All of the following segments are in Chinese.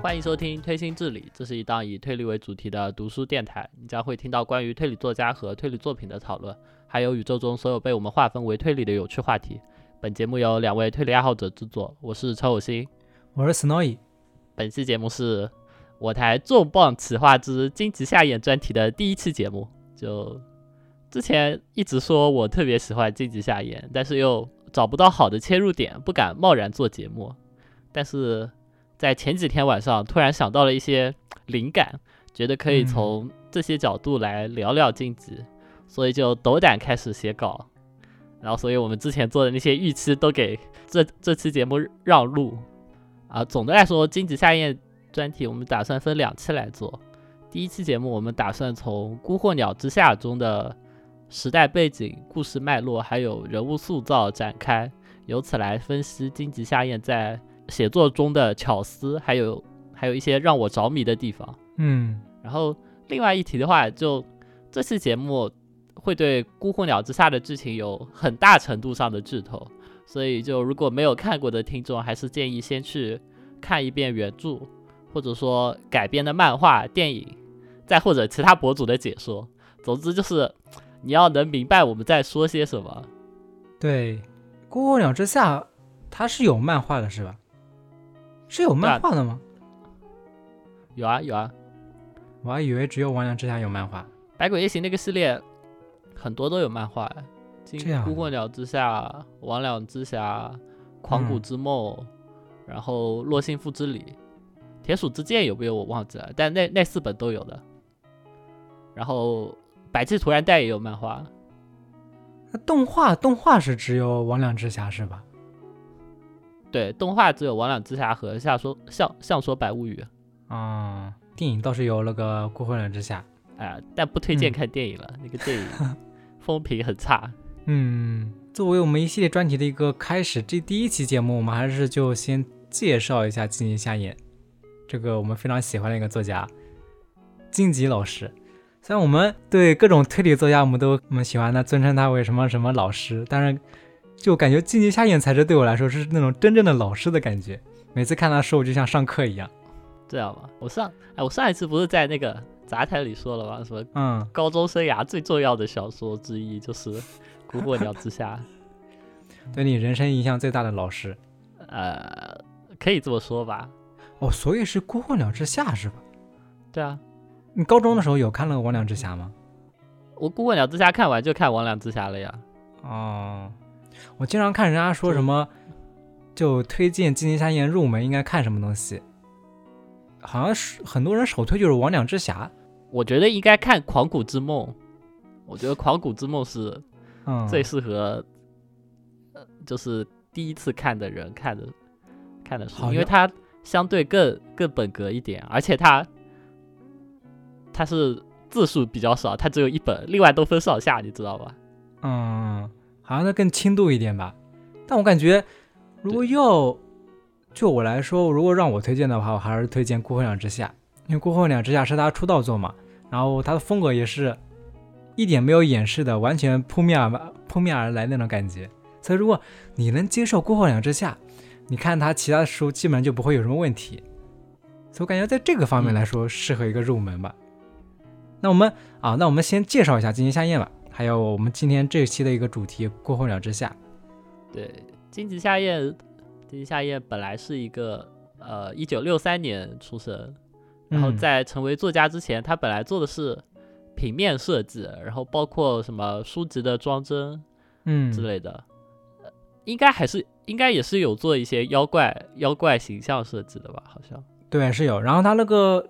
欢迎收听《推心置理》，这是一档以推理为主题的读书电台。你将会听到关于推理作家和推理作品的讨论，还有宇宙中所有被我们划分为推理的有趣话题。本节目由两位推理爱好者制作，我是超有心，我是 Snowy。本期节目是我台重磅企划之荆棘下眼专题的第一期节目。就之前一直说我特别喜欢荆棘下眼，但是又找不到好的切入点，不敢贸然做节目。但是在前几天晚上，突然想到了一些灵感，觉得可以从这些角度来聊聊荆棘，所以就斗胆开始写稿。然后，所以我们之前做的那些预期都给这这期节目让路啊。总的来说，荆棘夏宴专题我们打算分两期来做。第一期节目我们打算从《孤鹤鸟之下》中的时代背景、故事脉络还有人物塑造展开，由此来分析荆棘下咽在写作中的巧思，还有还有一些让我着迷的地方。嗯，然后另外一题的话，就这期节目会对《孤鹤鸟之下》的剧情有很大程度上的剧透，所以就如果没有看过的听众，还是建议先去看一遍原著，或者说改编的漫画、电影，再或者其他博主的解说。总之就是你要能明白我们在说些什么。对，《孤鹤鸟之下》它是有漫画的，是吧？是有漫画的吗？有啊有啊，我还以为只有《魍魉之下》有漫画。《百鬼夜行》那个系列很多都有漫画，《这样孤鹤鸟之下》《魍魉之匣》《狂骨嗯之梦》然后《洛心赋之礼》《铁鼠之剑》有没有我忘记了，但那那四本都有的。然后《百济图然带》也有漫画，那动画动画是只有《魍魉之匣》是吧？对，动画只有《魍魉之匣》和《下说像像说百物语》，啊、电影倒是有那个《孤鹤鸟之下》。哎呀，但不推荐嗯看电影了，那个电影 风评很差。嗯，作为我们一系列专题的一个开始，这第一期节目，我们还是就先介绍一下荆棘下眼这个我们非常喜欢的一个作家荆棘老师。虽然我们对各种推理作家，我们都我们喜欢他，尊称他为什么什么老师，但是就感觉荆棘下眼才是对我来说是那种真正的老师的感觉。每次看他书，我就像上课一样。这样吧，我上哎，我上一次不是在那个杂谈里说了吧？什么嗯，高中生涯最重要的小说之一就是 《孤鹤鸟之下 对你人生影响最大的老师》。呃，可以这么说吧？哦，所以是《孤鹤鸟之下》是吧？对啊，你高中的时候有看了《魍魉之匣》吗？我《孤鹤鸟之下》看完就看《魍魉之匣》了呀。哦，我经常看人家说什么，就推荐金陵下咽入门应该看什么东西，好像是很多人首推就是《魍魉之匣》。我觉得应该看《狂骨之梦》，我觉得《狂骨之梦》是嗯，最适合，呃，就是第一次看的人看的看的书，因为它相对更更本格一点，而且它它是字数比较少，它只有一本，另外都分上下，你知道吧？嗯，好像它更轻度一点吧。但我感觉，如果要就我来说，如果让我推荐的话，我还是推荐《孤魂鸟之下》，因为《孤鹤鸟之下》是他出道作嘛，然后他的风格也是一点没有掩饰的，完全扑面而扑面而来那种感觉。所以，如果你能接受《孤鹤鸟之下》，你看他其他的书基本上就不会有什么问题。所以我感觉在这个方面来说，适合一个入门吧。那我们啊，那我们先介绍一下金鸡夏宴吧，还有我们今天这一期的一个主题《孤鹤鸟之下》。对，金吉夏宴，金吉夏宴本来是一个呃，一九六三年出生，然后嗯在成为作家之前，他本来做的是平面设计，然后包括什么书籍的装帧嗯之类的，呃应该还是应该也是有做一些妖怪妖怪形象设计的吧？好像对，是有。然后他那个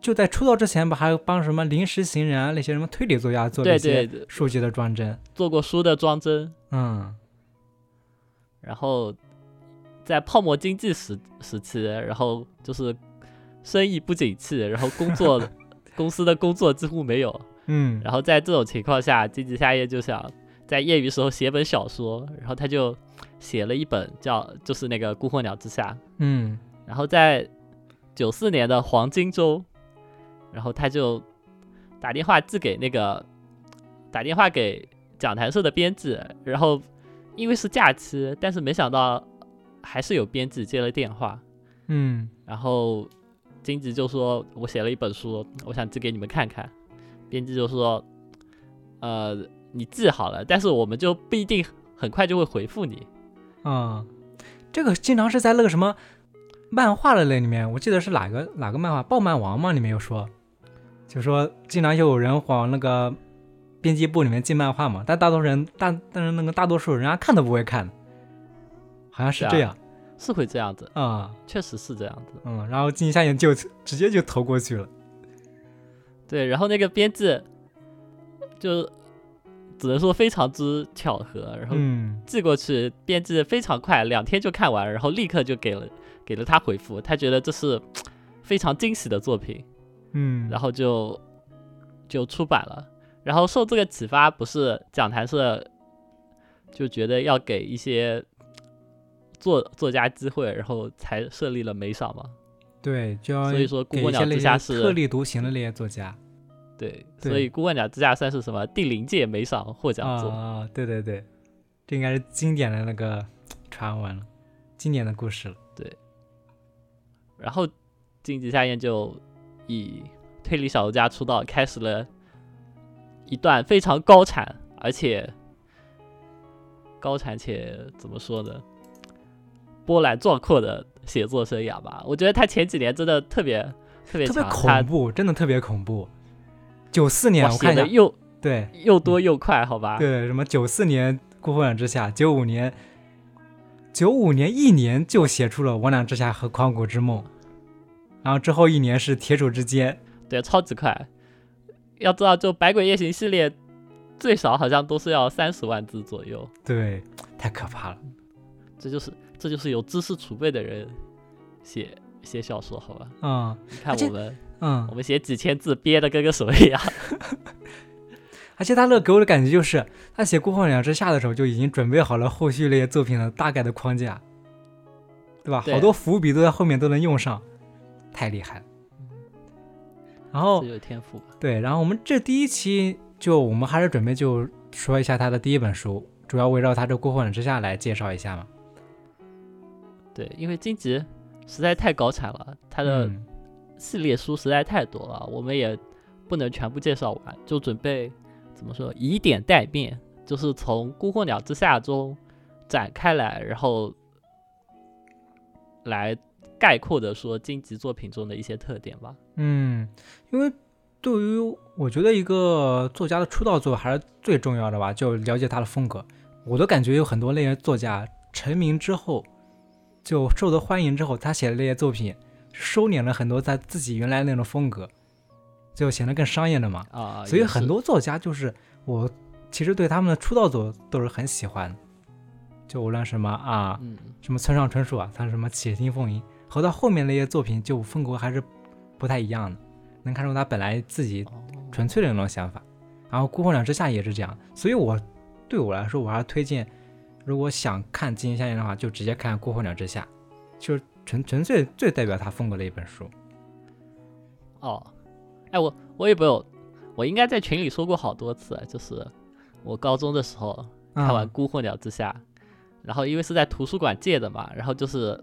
就在出道之前吧，还有帮什么临时行人啊那些什么推理作家做一些对，书籍的装帧。做过书的装帧，嗯然后在泡沫经济时时期，然后就是生意不景气，然后工作 公司的工作几乎没有，嗯。然后在这种情况下，金吉夏夜就想在业余时候写本小说，然后他就写了一本叫就是那个《孤鹤鸟之下》，嗯。然后在九四年的黄金周，然后他就打电话寄给那个打电话给讲坛社的编辑，然后因为是假期，但是没想到还是有编辑接了电话，嗯。然后金吉就说：“我写了一本书，我想寄给你们看看。”编辑就说：“呃，你寄好了，但是我们就不一定很快就会回复你。啊，这个经常是在那个什么漫画的那里面，我记得是哪个哪个漫画《爆漫王》嘛，里面有说，就说经常有人往那个编辑部里面寄漫画嘛，但大多数人大但是那个大多数人家看都不会看，好像是这样是会这样子，啊，确实是这样子。嗯，然后金夏眼就直接就投过去了，对，然后那个编辑就只能说非常之巧合，然后嗯。寄过去，编辑非常快，两天就看完，然后立刻就给了给了他回复，他觉得这是非常惊喜的作品，嗯，然后就就出版了。然后受这个启发，不是讲坛社就觉得要给一些作作家机会，然后才设立了美赏嘛。对，就要所以说孤鸟之下是特立独行的那些作家对，对所以《孤鹳鸟之下》算是什么第零届美赏获奖作。啊，对对对，这应该是经典的那个传闻了，经典的故事了。对然后金吉夏彦就以推理小说家出道，开始了一段非常高产，而且高产且怎么说呢，波澜壮阔的写作生涯吧。我觉得他前几年真的特别特别特别恐怖，真的特别恐怖。九四年我看的又对又多又快，好吧？对，什么九四年《孤鹤鸟之下》，九五年，九五年一年就写出了《我俩之下》和《狂骨之梦》，然后之后一年是《铁杵之间》。对，超级快。要知道，就《百鬼夜行》系列最少好像都是要三十万字左右。对，太可怕了。这就是这就是有知识储备的人写写小说，好吧？嗯你看我们嗯我，们写几千字憋的跟个什么一样。而且他那给我的感觉就是，他写《孤鹤鸟之下》的时候就已经准备好了后续那些作品的大概的框架，对吧？对好多伏笔都在后面都能用上，太厉害了。然后有天赋？对，然后我们这第一期就我们还是准备就说一下他的第一本书，主要围绕他这《孤鹤鸟之下》来介绍一下嘛。对，因为荆棘实在太高产了，它的嗯系列书实在太多了，我们也不能全部介绍完，就准备怎么说以点带面，就是从《孤鹤鸟之下》中展开来，然后来概括的说荆棘作品中的一些特点吧。嗯，因为对于我觉得一个作家的出道作还是最重要的吧，就了解他的风格。我都感觉有很多那些作家成名之后，就受到欢迎之后，他写的那些作品收敛了很多他自己原来那种风格，就显得更商业了嘛。啊，所以很多作家就是我其实对他们的出道作都是很喜欢，就无论什么啊，嗯，什么村上春树啊，他什么《且听风吟》，和到后面那些作品就风格还是不太一样的，能看出他本来自己哦。纯粹的那种想法。然后《孤鹤鸟之下》也是这样，所以我对我来说，我还是推荐，如果想看金星效应的话，就直接看《孤鹤鸟之下》，就是纯纯粹最代表他风格的一本书。哦，哎，我我也没有，我应该在群里说过好多次，就是我高中的时候看完《嗯孤鹤鸟之下》，然后因为是在图书馆借的嘛，然后就是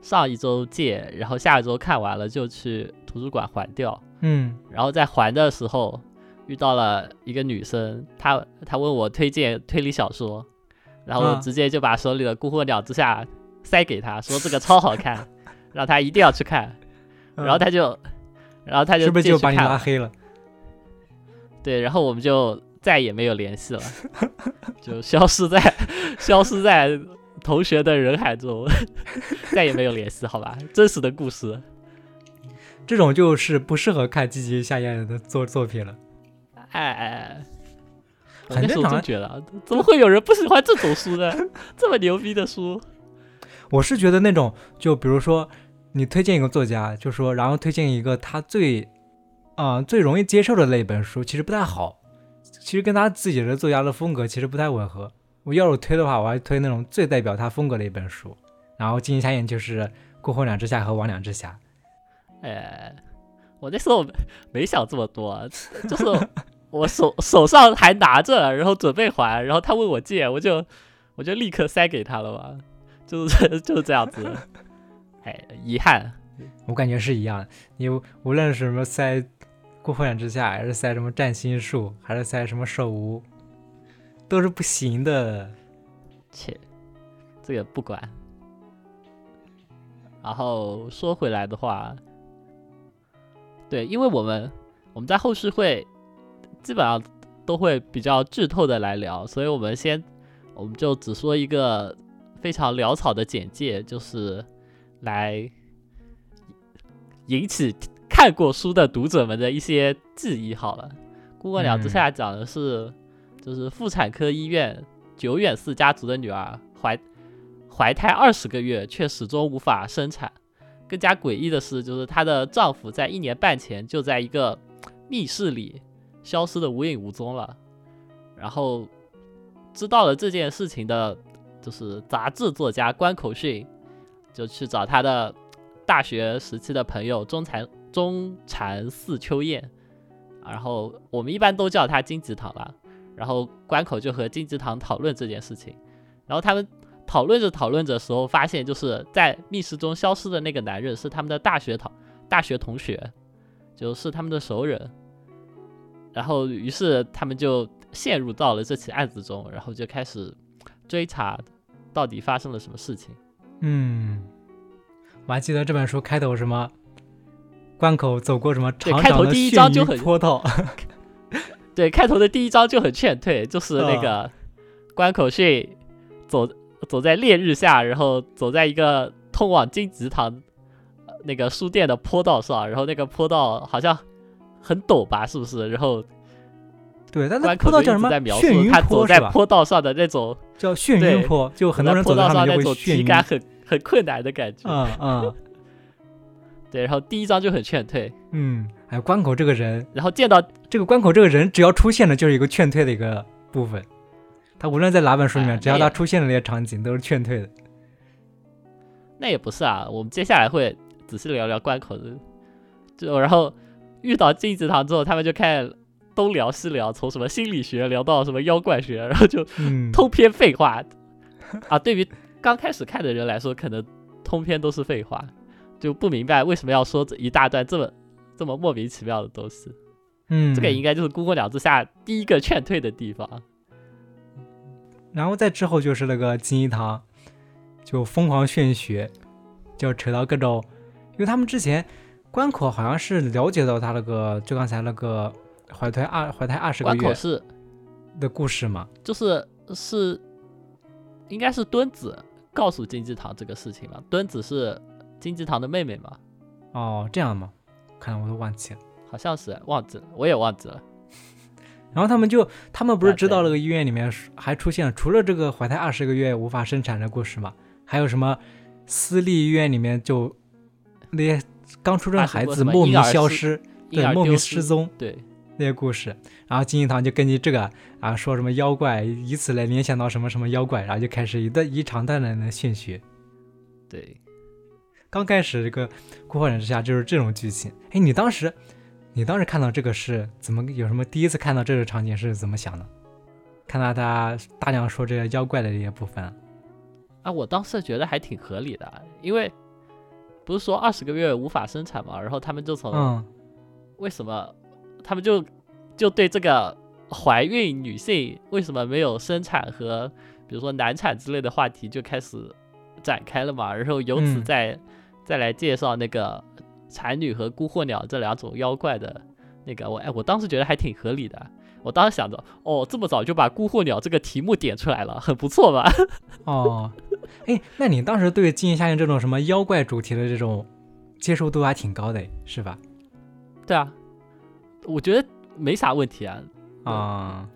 上一周借，然后下一周看完了就去图书馆还掉，嗯。然后在还的时候遇到了一个女生，她她问我推荐推理小说，然后直接就把手里的《孤鹤鸟之下》塞给他，说这个超好看，让他一定要去看，然后他就。然后他就是嗯不是就把你拉黑了？对，然后我们就再也没有联系了，就消失在消失在同学的人海中，再也没有联系，好吧？真实的故事，这种就是不适合看积极夏彦的作作品了。哎哎哎，很正常觉得，怎么会有人不喜欢这种书呢？这么牛逼的书，我是觉得那种，就比如说你推荐一个作家，就说然后推荐一个他最，啊、最容易接受的那一本书，其实不太好。其实跟他自己的作家的风格其实不太吻合。我要是推的话，我还推那种最代表他风格的一本书。然后《金鸡下咽》就是《孤后两之下》和《魍魉之匣》。哎，我那时候没想这么多，就是我手手上还拿着，然后准备还，然后他问我借，我就我就立刻塞给他了嘛，就是 就是这样子。哎，遗憾，我感觉是一样的。你无论是什么塞《孤后两之下》，还是塞什么《占星术》，还是塞什么《手无》，都是不行的。切，这个不管。然后说回来的话。对，因为我们我们在后续会基本上都会比较剧透的来聊，所以我们先我们就只说一个非常潦草的简介，就是来引起看过书的读者们的一些记忆。好了，《孤鹤鸟之下》讲的是就是妇产科医院久远寺家族的女儿怀怀胎二十个月，却始终无法生产。更加诡异的是，就是她的丈夫在一年半前就在一个密室里消失的无影无踪了。然后知道了这件事情的，就是杂志作家关口训，就去找他的大学时期的朋友中禅中禅寺秋彦，然后我们一般都叫他金吉堂吧。然后关口就和金吉堂讨论这件事情，然后他们。讨论着讨论着时候，发现就是在密室中消失的那个男人是他们的大学同大学同学，就是他们的熟人。然后，于是他们就陷入到了这起案子中，然后就开始追查到底发生了什么事情。嗯，我还记得这本书开头什么关口走过什么长长的就很坡道。对，开头的第一章就很劝退，就是那个关口训走。走在烈日下，然后走在一个通往金吉堂那个书店的坡道上，然后那个坡道好像很陡吧，是不是？然后对，但那坡道叫什么？眩晕他走在坡道上的那种叫眩晕坡，就很多人走在上那种体感很很困难的感觉。嗯嗯。对，然后第一章就很劝退。嗯，还有关口这个人，然后见到这个关口这个人，只要出现了就是一个劝退的一个部分。他无论在哪本书里面，只要他出现的那些场景，都是劝退的。那也不是啊，我们接下来会仔细聊聊关口的。就然后遇到金子堂之后，他们就开始东聊西聊，从什么心理学聊到什么妖怪学，然后就通篇废话啊。对于刚开始看的人来说，可能通篇都是废话，就不明白为什么要说这一大段这么这么莫名其妙的东西。嗯，这个应该就是《孤鹤鸟之下》第一个劝退的地方。然后再之后就是那个金一堂，就疯狂炫学，就扯到各种，因为他们之前关口好像是了解到他那个，就刚才那个怀胎二怀胎二十个月是的故事嘛，就是是应该是墩子告诉金鸡堂这个事情嘛，墩子是金鸡堂的妹妹嘛？哦，这样吗？看来我都忘记了，好像是忘记了，我也忘记了。然后他们就，他们不是知道那个医院里面还出现了除了这个怀胎二十个月无法生产的故事吗？还有什么私立医院里面就那些刚出生的孩子莫名消失，对，莫名失踪，对那些故事。然后金银堂就根据这个啊说什么妖怪，以此来联想到什么什么妖怪，然后就开始一段一长段的炫学。对，刚开始这个孤火人之下就是这种剧情。哎，你当时。你当时看到这个是怎么？有什么第一次看到这个场景是怎么想的？看到他大量说这些妖怪的这些部分，啊，我当时觉得还挺合理的，因为不是说二十个月无法生产嘛，然后他们就从为什么他们就就对这个怀孕女性为什么没有生产和比如说难产之类的话题就开始展开了嘛，然后由此再再来介绍那个。产女和孤鹤鸟这两种妖怪的那个，我哎，我当时觉得还挺合理的。我当时想着，哦，这么早就把孤鹤鸟这个题目点出来了，很不错吧？哦，哎，那你当时对《金银夏宴》这种什么妖怪主题的这种接受度还挺高的，是吧？对啊，我觉得没啥问题啊。啊，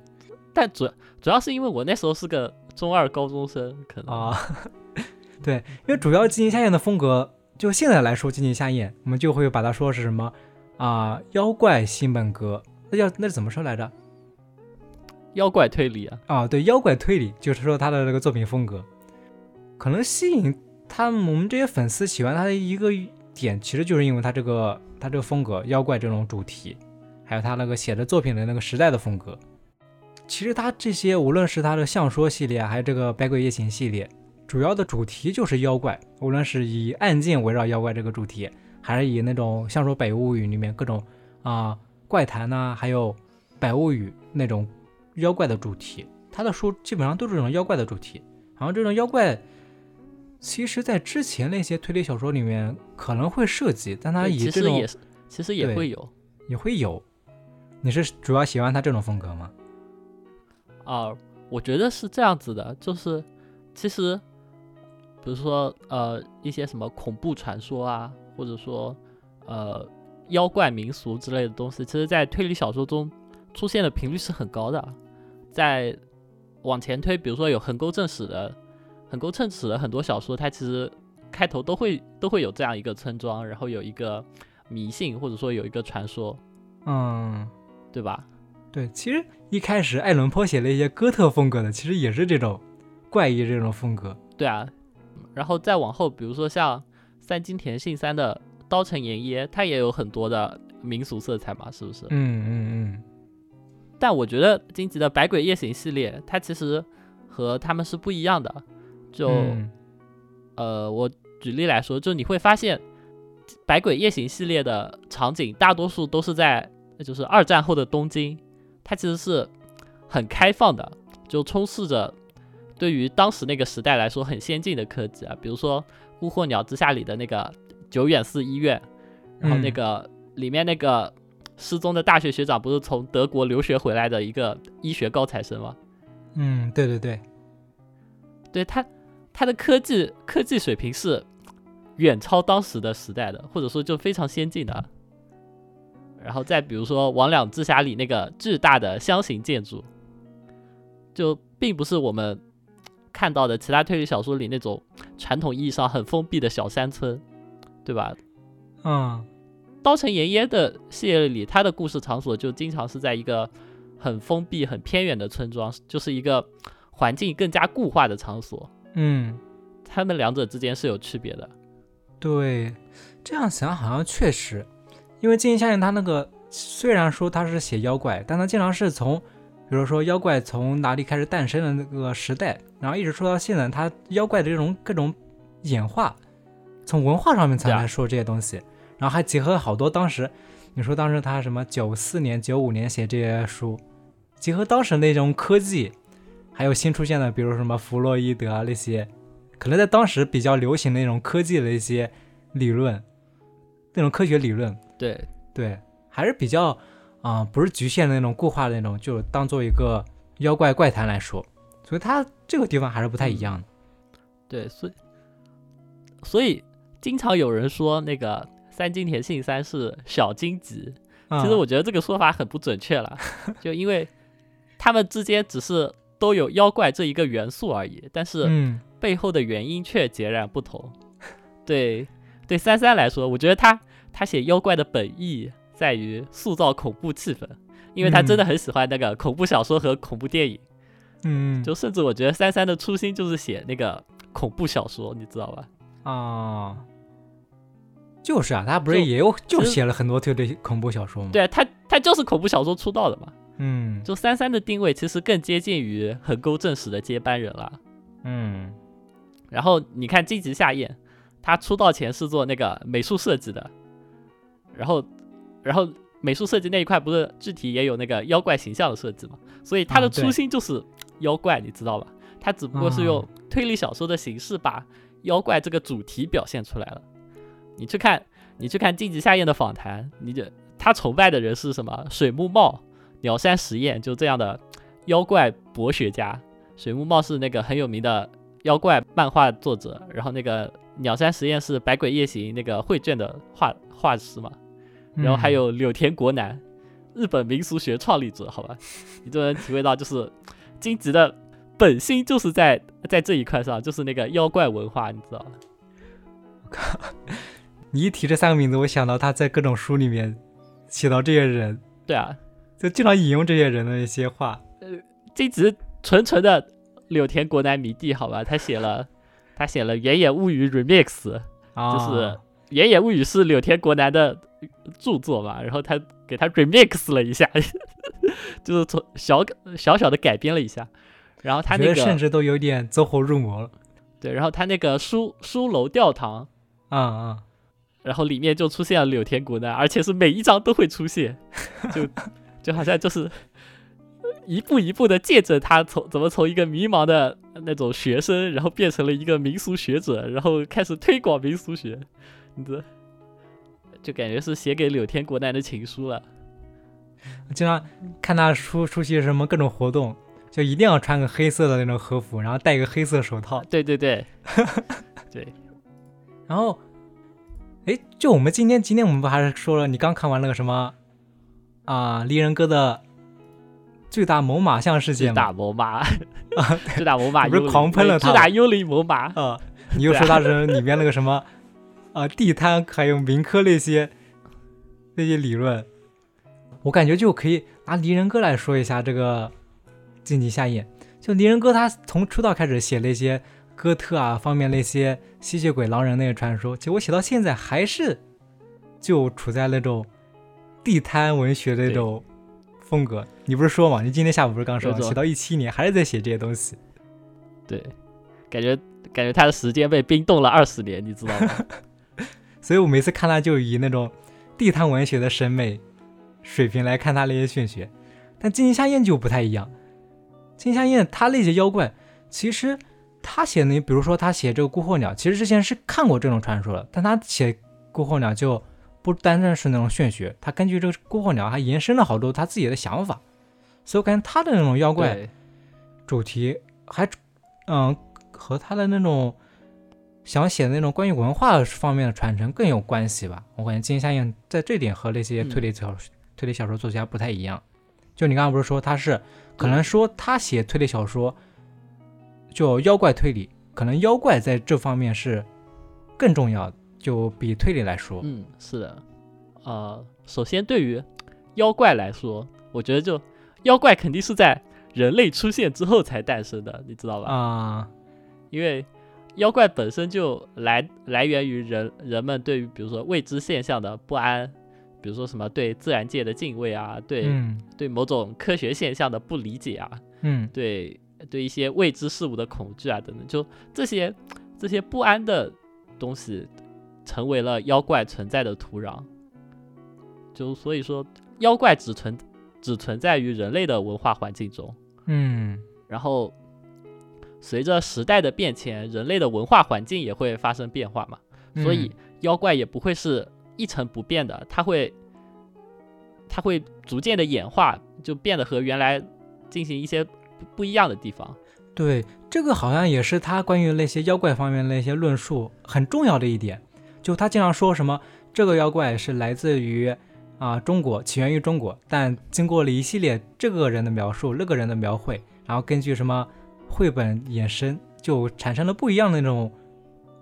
但主主要是因为我那时候是个中二高中生，可能啊，对，因为主要《金银夏宴》的风格。就现在来说，金鸡下宴，我们就会把它说是什么啊？妖怪新本格，那叫那怎么说来着？妖怪推理啊。啊，对，妖怪推理就是说他的那个作品风格，可能吸引他我们这些粉丝喜欢他的一个点，其实就是因为他这个他这个风格，妖怪这种主题，还有他那个写的作品的那个时代的风格。其实他这些无论是他的相说系列，还有这个百鬼夜行系列，主要的主题就是妖怪，无论是以案件围绕妖怪这个主题，还是以那种像说《北物语》里面各种啊、怪谈呐、还有《百物语》那种妖怪的主题，他的书基本上都是这种妖怪的主题。好像这种妖怪，其实在之前那些推理小说里面可能会涉及，但他对以这种其实也是，其实也会有也会有。你是主要喜欢他这种风格吗？啊、我觉得是这样子的，就是其实，比如说呃一些什么恐怖传说啊，或者说呃妖怪民俗之类的东西，其实在推理小说中出现的频率是很高的。在往前推，比如说有横沟正史的横沟正史的很多小说，它其实开头都会都会有这样一个村庄，然后有一个迷信或者说有一个传说，嗯，对吧？对，其实一开始爱伦坡写了一些哥特风格的，其实也是这种怪异这种风格。对啊，然后再往后，比如说像三津田信三的《刀城盐耶》，它也有很多的民俗色彩嘛，是不是？嗯嗯嗯，但我觉得金吉的《百鬼夜行》系列，它其实和他们是不一样的。就、嗯。呃，我举例来说，就你会发现，《百鬼夜行》系列的场景大多数都是在就是二战后的东京，它其实是很开放的，就充斥着对于当时那个时代来说很先进的科技啊，比如说《巫祸鸟之下》里的那个久远寺医院，然后那嗯。个、里面那个失踪的大学学长不是从德国留学回来的一个医学高材生吗？嗯，对对对，对他，他的科技科技水平是远超当时的时代的，或者说就非常先进的。然后再比如说《魍魉之匣》里那个巨大的箱型建筑，就并不是我们看到的其他推理小说里那种传统意义上很封闭的小山村，对吧？嗯刀城盐耶的系列里，它的故事场所就经常是在一个很封闭、很偏远的村庄，就是一个环境更加固化的场所。嗯，他们两者之间是有区别的。对，这样想好像确实，因为金井夏彦他那个虽然说他是写妖怪，但他经常是从，比如说妖怪从哪里开始诞生的那个时代，然后一直说到现在，他妖怪的这种各种演化，从文化上面才来说这些东西，然后还结合了好多当时，你说当时他什么九四年、九五年写这些书，结合当时那种科技，还有新出现的，比如什么弗洛伊德啊那些，可能在当时比较流行的那种科技的一些理论，那种科学理论，对，对，还是比较啊、不是局限的那种固化的那种，就当做一个妖怪怪谈来说，所以它这个地方还是不太一样的。对，所以所以经常有人说那个三金田信三是小荆棘，嗯。其实我觉得这个说法很不准确了，就因为他们之间只是都有妖怪这一个元素而已，但是嗯背后的原因却截然不同。对对，三三来说，我觉得他他写妖怪的本意在于塑造恐怖气氛，因为他真的很喜欢那个恐怖小说和恐怖电影。嗯，就甚至我觉得三三的初心就是写那个恐怖小说，你知道吧？啊。就是啊，他不是也有就写了很多推理恐怖小说吗？，对啊他，他就是恐怖小说出道的嘛。嗯就三三的定位其实更接近于横沟正史的接班人了。嗯然后你看金吉夏彦，他出道前是做那个美术设计的，然后，然后美术设计那一块不是具体也有那个妖怪形象的设计嘛？所以他的初心就是妖怪，你知道吧？他只不过是用啊推理小说的形式把妖怪这个主题表现出来了。你去看，你去看金吉夏彦的访谈，你就他崇拜的人是什么？水木茂、鸟山实验，就这样的妖怪博学家。水木茂是那个很有名的妖怪漫画作者，然后那个鸟山实验是《百鬼夜行》那个绘卷的画画师嘛，然后还有柳田国男，日本民俗学创立者，好吧，你就能体会到就是金吉的本心就是在在这一块上，就是那个妖怪文化，你知道吗？我靠？你一提这三个名字，我想到他在各种书里面写到这些人，对啊，就经常引用这些人的一些话。呃，这只是纯纯的柳田国男迷弟，好吧，他写了 他写了《原野物语 Remix》，啊，就是《原野物语》是柳田国男的著作嘛，然后他给他 remix 了一下，就是从小小小的改编了一下，然后他那个甚至都有点走火入魔了。对，然后他那个书书楼吊堂，啊啊，然后里面就出现了柳田国男，而且是每一章都会出现，就就好像就是 一步一步的见证他从怎么从一个迷茫的那种学生，然后变成了一个民俗学者，然后开始推广民俗学，你这，就感觉是写给柳天国男的情书了。我经常看他出出席什么各种活动，就一定要穿个黑色的那种和服，然后戴一个黑色手套。对对对，对，然后，哎，就我们今天今天我们不还是说了，你刚看完那个什么啊，离人哥的最大猛犸象事件吗？最大猛犸，最大猛犸不是狂喷了他最大幽灵猛犸，啊，你又说他是里面那个什么 啊地摊还有民科那些那些理论，我感觉就可以拿离人哥来说一下这个晋级下咽。就离人哥他从出道开始写那些哥特啊方面那些吸血鬼、狼人那些传说，结果写到现在还是就处在那种地摊文学的那种风格。你不是说嘛？你今天下午不是刚说写到一七年还是在写这些东西？对，感觉感觉他的时间被冰冻了二十年，你知道吗？所以我每次看他就以那种地摊文学的审美水平来看他那些玄学，但金夏燕就不太一样。金夏燕他那些妖怪，其实他写的，比如说他写这个孤鹤鸟，其实之前是看过这种传说的，但他写孤鹤鸟就不单单是那种玄学，他根据这个孤鹤鸟还延伸了好多他自己的想法，所以我感觉他的那种妖怪主题还嗯和他的那种想写的那种关于文化方面的传承更有关系吧。我感觉金夏燕在这点和那些推理小、推理小说作家不太一样。就你刚刚不是说他是可能说他写推理小说就妖怪推理，可能妖怪在这方面是更重要的，就比推理来说。嗯，是的，呃，首先对于妖怪来说，我觉得就妖怪肯定是在人类出现之后才诞生的，你知道吧？啊、因为妖怪本身就来来源于人人们对于比如说未知现象的不安，比如说什么对自然界的敬畏啊，对、嗯对某种科学现象的不理解啊，嗯对对一些未知事物的恐惧啊等等，就这些这些不安的东西，成为了妖怪存在的土壤。就所以说，妖怪只存只存在于人类的文化环境中，嗯然后随着时代的变迁，人类的文化环境也会发生变化嘛，所以妖怪也不会是一成不变的，它会它会逐渐的演化，就变得和原来进行一些不不一样的地方。对，这个好像也是他关于那些妖怪方面的一些论述很重要的一点。就他经常说什么这个妖怪是来自于啊、中国，起源于中国，但经过了一系列这个人的描述、那个人的描绘，然后根据什么绘本衍生，就产生了不一样的那种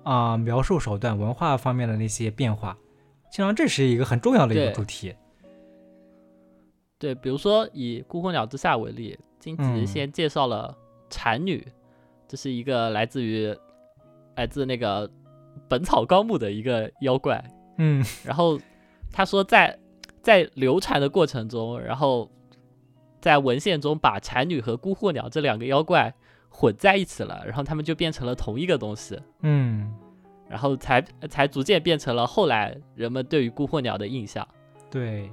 啊、描述手段、文化方面的那些变化。经常这是一个很重要的一个主题。对，比如说以《孤魂鸟之下》为例，荆棘嗯先介绍了蝉女，这是一个来自于来自那个《本草纲目》的一个妖怪。嗯然后他说在在流传的过程中，然后在文献中把蝉女和孤鹤鸟这两个妖怪混在一起了，然后他们就变成了同一个东西，嗯，然后才才逐渐变成了后来人们对于孤鹤鸟的印象。对，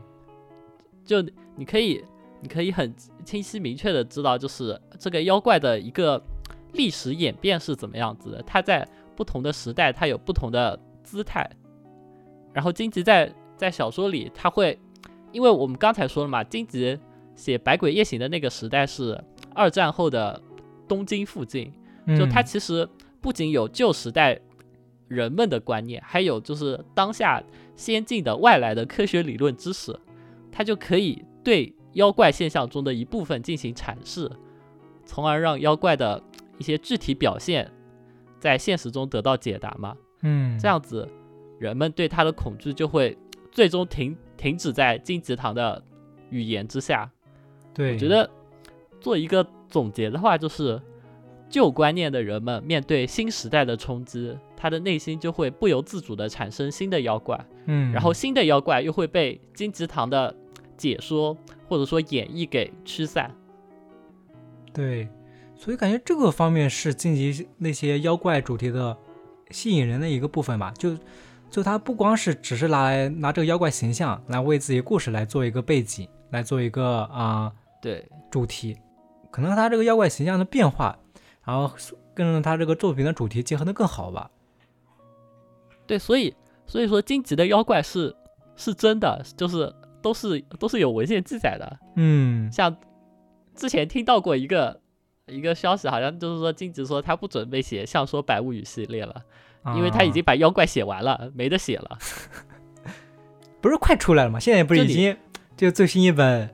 就你可以，你可以很清晰明确的知道，就是这个妖怪的一个历史演变是怎么样子的。它在不同的时代，它有不同的姿态。然后荆棘在在小说里，他会，因为我们刚才说了嘛，荆棘写《百鬼夜行》的那个时代是二战后的东京附近，就它嗯其实不仅有旧时代人们的观念，还有就是当下先进的外来的科学理论知识，它就可以对妖怪现象中的一部分进行阐释，从而让妖怪的一些具体表现在现实中得到解答嘛。嗯这样子，人们对他的恐惧就会最终停停止在金吉堂的语言之下。对，我觉得做一个总结的话就是，旧观念的人们面对新时代的冲击，他的内心就会不由自主的产生新的妖怪，嗯，然后新的妖怪又会被金吉堂的解说或者说演绎给驱散。对，所以感觉这个方面是晋级那些妖怪主题的吸引人的一个部分吧。就就它不光是只是拿来拿这个妖怪形象来为自己故事来做一个背景，来做一个啊、对，主题，可能它这个妖怪形象的变化，然后跟它这个作品的主题结合的更好吧。对，所以所以说荆棘的妖怪是是真的，就是都是都是有文献记载的。嗯像之前听到过一个一个消息，好像就是说荆棘说他不准备写《相说百物语》系列了，因为他已啊经把妖怪写完了，没得写了。不是快出来了吗？现在不是已经这个最新一本，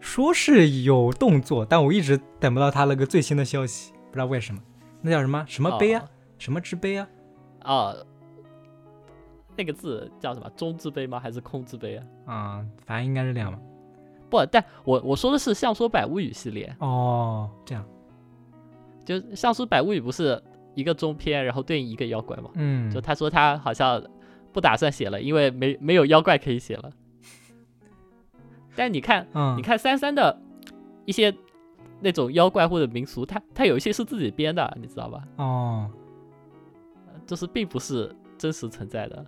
说是有动作，但我一直等不到他那个最新的消息，不知道为什么。那叫什么什么碑啊？什么之碑啊？哦？哦，那个字叫什么？中之碑吗？还是空之碑啊？啊、反正应该是这样吧。不，但我我说的是《相说百物语》系列，哦，这样，就《相说百物语》不是一个中篇，然后对应一个妖怪嘛？嗯，就他说他好像不打算写了，因为没没有妖怪可以写了。但你看，嗯，你看三三的一些那种妖怪或者民俗，它它有一些是自己编的，你知道吧？哦，就是并不是真实存在的。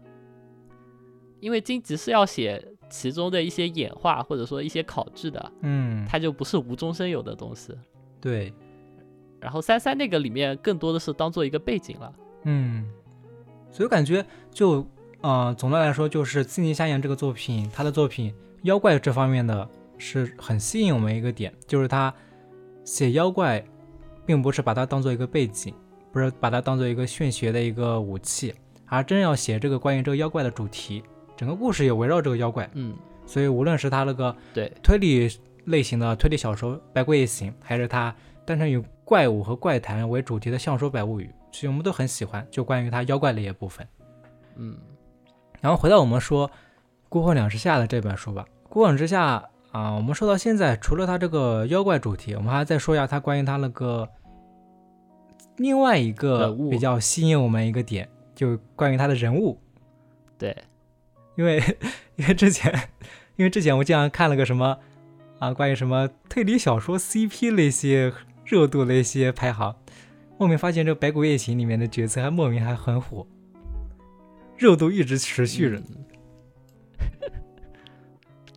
因为荆棘是要写其中的一些演化或者说一些考据的，嗯，它就不是无中生有的东西。对，然后三三那个里面更多的是当做一个背景了。嗯，所以我感觉就呃，总的来说就是《自逆夏言》这个作品，他的作品妖怪这方面的是很吸引我们一个点，就是他写妖怪，并不是把它当做一个背景，不是把它当做一个炫学的一个武器，而真要写这个关于这个妖怪的主题，整个故事也围绕这个妖怪，嗯，所以无论是他那个对，推理类型的推理小说《百鬼夜行》，还是他单纯以怪物和怪谈为主题的《相说百物语》，其实我们都很喜欢，就关于他妖怪类的部分。嗯，然后回到我们说《孤魂两之下》的这本书吧，《孤魂之下》啊、我们说到现在，除了它这个妖怪主题，我们还再说一下它关于它那个另外一个比较吸引我们一个点，就关于他的人物。对，因为因为之前因为之前我经常看了个什么啊，关于什么推理小说 CP 那些热度的一些排行，莫名发现这个《百鬼夜行》里面的角色还莫名还很火，热度一直持续着。嗯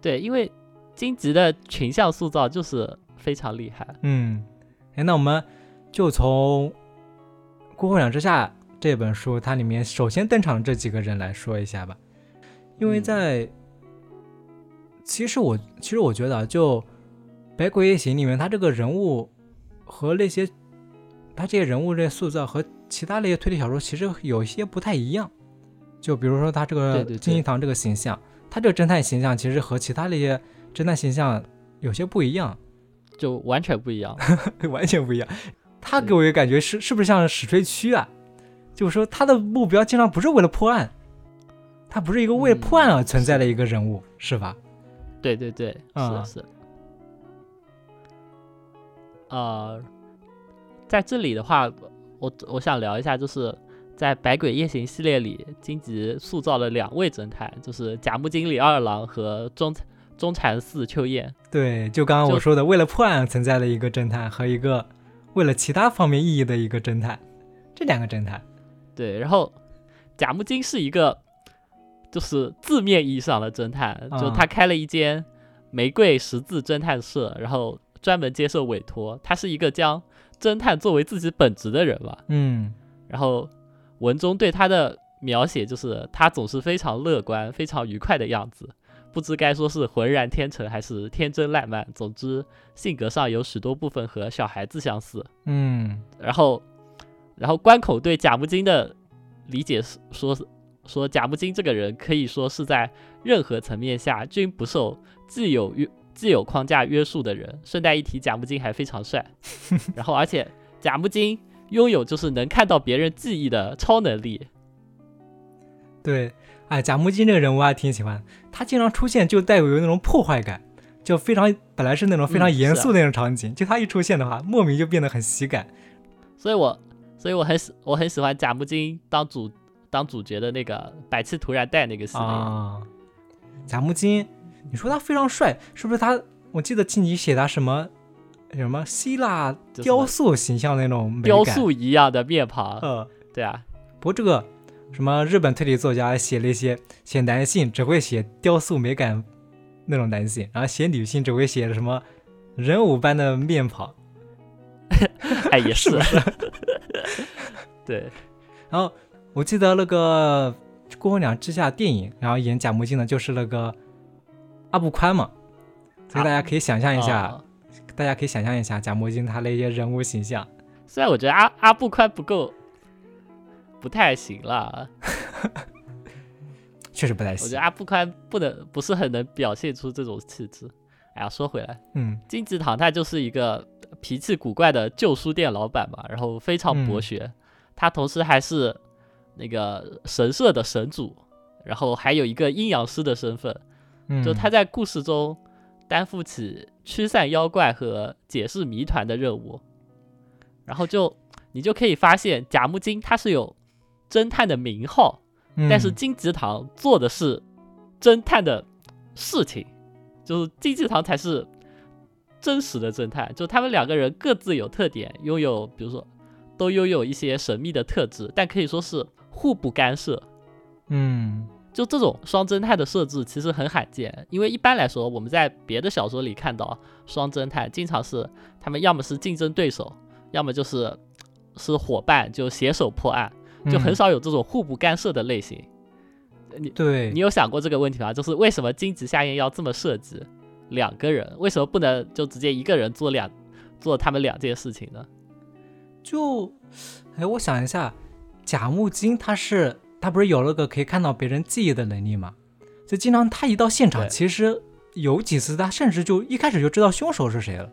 对，因为荆棘的群像塑造就是非常厉害。嗯，哎，那我们就从《孤魂两之下》这本书它里面首先登场的这几个人来说一下吧，因为嗯在、其实我其实我觉得啊，就《百鬼夜行》里面，他这个人物和那些他这些人物这些塑造和其他那些推理小说其实有一些不太一样。就比如说他这个金银堂这个形象，他这个侦探形象其实和其他那些侦探形象有些不一样。就完全不一样。完全不一样。他给我一个感觉是是不是像史吹区啊？就是说他的目标经常不是为了破案，他不是一个为了破案而存在的一个人物，是吧？对对对，啊是是。呃，在这里的话，我我想聊一下，就是在《百鬼夜行》系列里，荆棘塑造了两位侦探，就是甲木经理二郎和中中禅寺秋叶。对，就刚刚我说的，为了破案存在的一个侦探和一个为了其他方面意义的一个侦探，这两个侦探，对，然后甲木金是一个就是字面意义上的侦探，就啊他开了一间玫瑰十字侦探社，然后专门接受委托。他是一个将侦探作为自己本职的人吧。嗯然后文中对他的描写就是他总是非常乐观、非常愉快的样子，不知该说是浑然天成还是天真烂漫。总之，性格上有许多部分和小孩子相似。嗯然后，然后关口对贾木金的理解是说说贾木金这个人可以说是在任何层面下均不受既有约既有框架约束的人。顺带一提，贾木金还非常帅。然后，而且贾木金拥有就是能看到别人记忆的超能力。对，哎，贾木金这个人我还挺喜欢，他经常出现就带有那种破坏感，就非常本来是那种非常严肃的那种场景，就他一出现的话，莫名就变得很喜感。所以我所以我很喜我很喜欢贾木金当主当主角的那个《百次突然带》那个系列。啊，贾木金，你说他非常帅，是不是他？我记得静怡写他什么什么希腊雕塑形象那种雕塑一样的面庞，嗯，对啊，不过这个什么日本推理作家写了一些写男性只会写雕塑美感那种男性，然后写女性只会写什么人偶般的面庞，哎，也是，是是？对，然后我记得那个《孤魂鸟之下》电影，然后演贾木金的就是那个阿布宽嘛，所以大家可以想象一下，哦大家可以想象一下贾木金他那些人物形象。虽然我觉得阿阿布宽不够，不太行了，确实不太行我觉得。阿布宽不能不是很能表现出这种气质。哎呀，说回来，嗯金吉堂他就是一个脾气古怪的旧书店老板嘛，然后非常博嗯学，他同时还是那个神社的神主，然后还有一个阴阳师的身份，嗯，就他在故事中担负起驱散妖怪和解释谜团的任务，然后就你就可以发现贾木金他是有侦探的名号，但是嗯金吉堂做的是侦探的事情，就是金吉堂才是真实的侦探，就他们两个人各自有特点，拥有比如说都拥有一些神秘的特质，但可以说是互不干涉。嗯就这种双侦探的设置其实很罕见，因为一般来说我们在别的小说里看到双侦探，经常是他们要么是竞争对手，要么就是是伙伴，就携手破案，就很嗯少有这种互不干涉的类型。你对你有想过这个问题吗？就是为什么荆棘夏彦要这么设计两个人？为什么不能就直接一个人做两做他们两件事情呢？就哎，我想一下，贾木金他是他不是有那个可以看到别人记忆的能力吗？就经常他一到现场，其实有几次他甚至就一开始就知道凶手是谁了。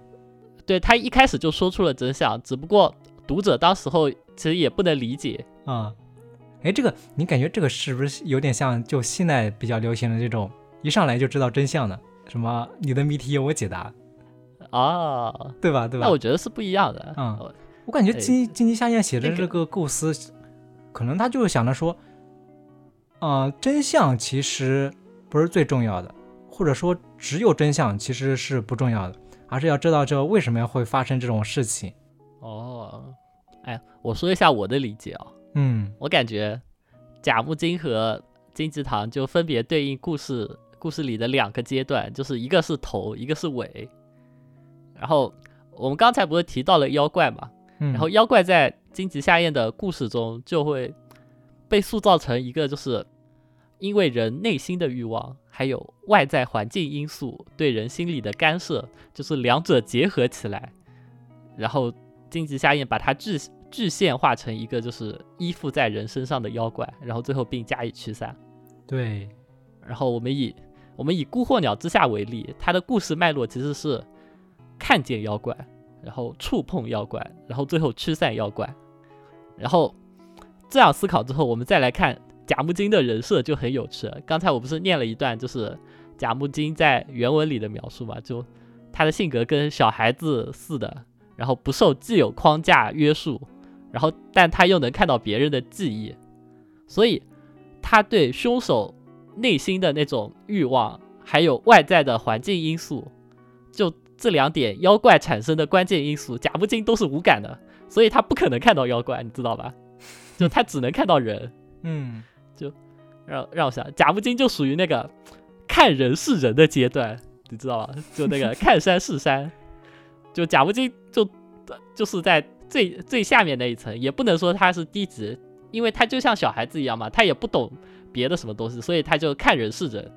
对他一开始就说出了真相，只不过读者当时候其实也不能理解。啊、哎，这个你感觉这个是不是有点像就现在比较流行的这种一上来就知道真相的，什么你的谜题由我解答，哦，对吧？对吧？那我觉得是不一样的。嗯哦我感觉哎金金鸡夏彦写的这个构思，可能他就是想着说，呃，真相其实不是最重要的，或者说只有真相其实是不重要的，而是要知道这为什么要会发生这种事情。哦，哎，我说一下我的理解啊、嗯我感觉贾木金和金吉堂就分别对应故事故事里的两个阶段，就是一个是头，一个是尾。然后我们刚才不是提到了妖怪嘛，嗯，然后妖怪在荆棘夏彦的故事中就会被塑造成一个就是因为人内心的欲望，还有外在环境因素对人心理的干涉，就是两者结合起来，然后荆棘夏彦把它具具现化成一个就是依附在人身上的妖怪，然后最后并加以驱散。对，然后我们以我们以孤鹤鸟之下为例，它的故事脉络其实是看见妖怪，然后触碰妖怪，然后最后驱散妖怪。然后这样思考之后，我们再来看贾木金的人设就很有趣。刚才我不是念了一段，就是贾木金在原文里的描述嘛，就他的性格跟小孩子似的，然后不受既有框架约束，然后但他又能看到别人的记忆，所以他对凶手内心的那种欲望，还有外在的环境因素，就这两点妖怪产生的关键因素，贾木金都是无感的，所以他不可能看到妖怪，你知道吧？就他只能看到人。嗯就让让我想，贾木金就属于那个 看人是人的阶段，你知道吧？就那个看山是山，就贾木金就就是在最最下面那一层，也不能说他是低级，因为他就像小孩子一样嘛，他也不懂别的什么东西，所以他就看人是人。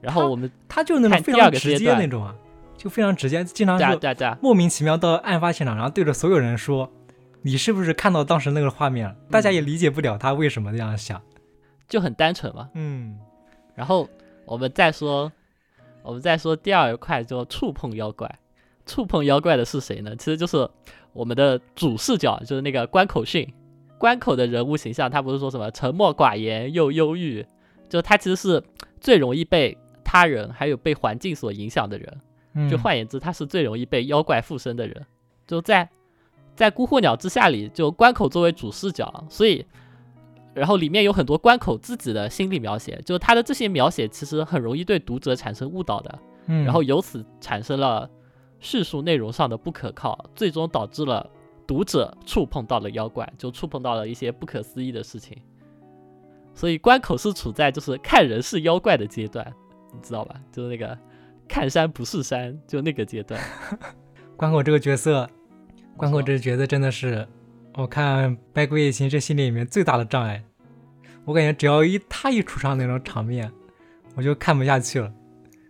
然后我们他就是那种非常直接那种啊，就非常直接，经常对啊是对啊对啊，莫名其妙到案发现场，然后对着所有人说：“你是不是看到当时那个画面了？”大家也理解不了他为什么那样想。就很单纯嘛。嗯然后我们再说，我们再说第二块，就触碰妖怪。触碰妖怪的是谁呢？其实就是我们的主视角，就是那个关口训。关口的人物形象，他不是说什么沉默寡言又忧郁，就他其实是最容易被他人还有被环境所影响的人。嗯就换言之，他是最容易被妖怪附身的人。就在在《孤鹤鸟之下》里，就关口作为主视角，所以然后里面有很多关口自己的心理描写，就他的这些描写其实很容易对读者产生误导的，嗯，然后由此产生了叙述内容上的不可靠，最终导致了读者触碰到了妖怪，就触碰到了一些不可思议的事情。所以关口是处在就是看人是妖怪的阶段，你知道吧？就是那个看山不是山，就那个阶段。关口这个角色，关口这个角色真的是我看《百鬼夜行》这系列里面最大的障碍。我感觉只要一他一出场那种场面，我就看不下去了。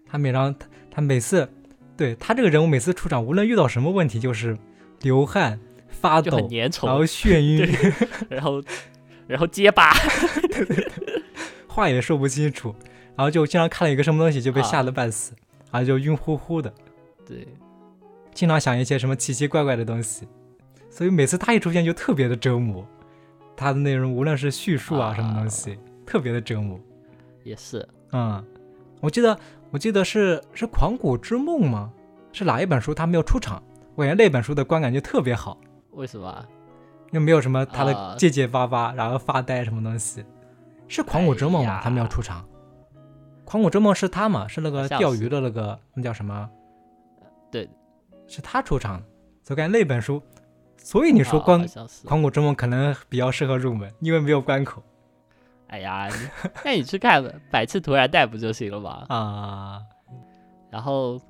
他每张他他每次对他这个人物每次出场，无论遇到什么问题，就是流汗、发抖，然后眩晕，然后 然后结巴，话也说不清楚，然后就经常看了一个什么东西就被吓啊得半死，然后就晕乎乎的。对，经常想一些什么奇奇怪怪的东西，所以每次他一出现就特别的折磨。他的内容无论是叙述啊啊什么东西，特别的折磨。也是嗯，我记得我记得是是《狂骨之梦》吗？是哪一本书他没有出场？我感觉那本书的观感就特别好，为什么啊？又没有什么他的啊结结巴巴，然后发呆什么东西。是《狂骨之梦》吗？哎他没有出场。《狂骨之梦》是他嘛？是那个钓鱼的那个那叫什么？对，是他出场的。所以感觉那本书，所以你说啊光好像是。狂骨之梦可能比较适合入门，因为没有关口 哎呀，那你去看《百次突然带》不就行了吗？啊。然后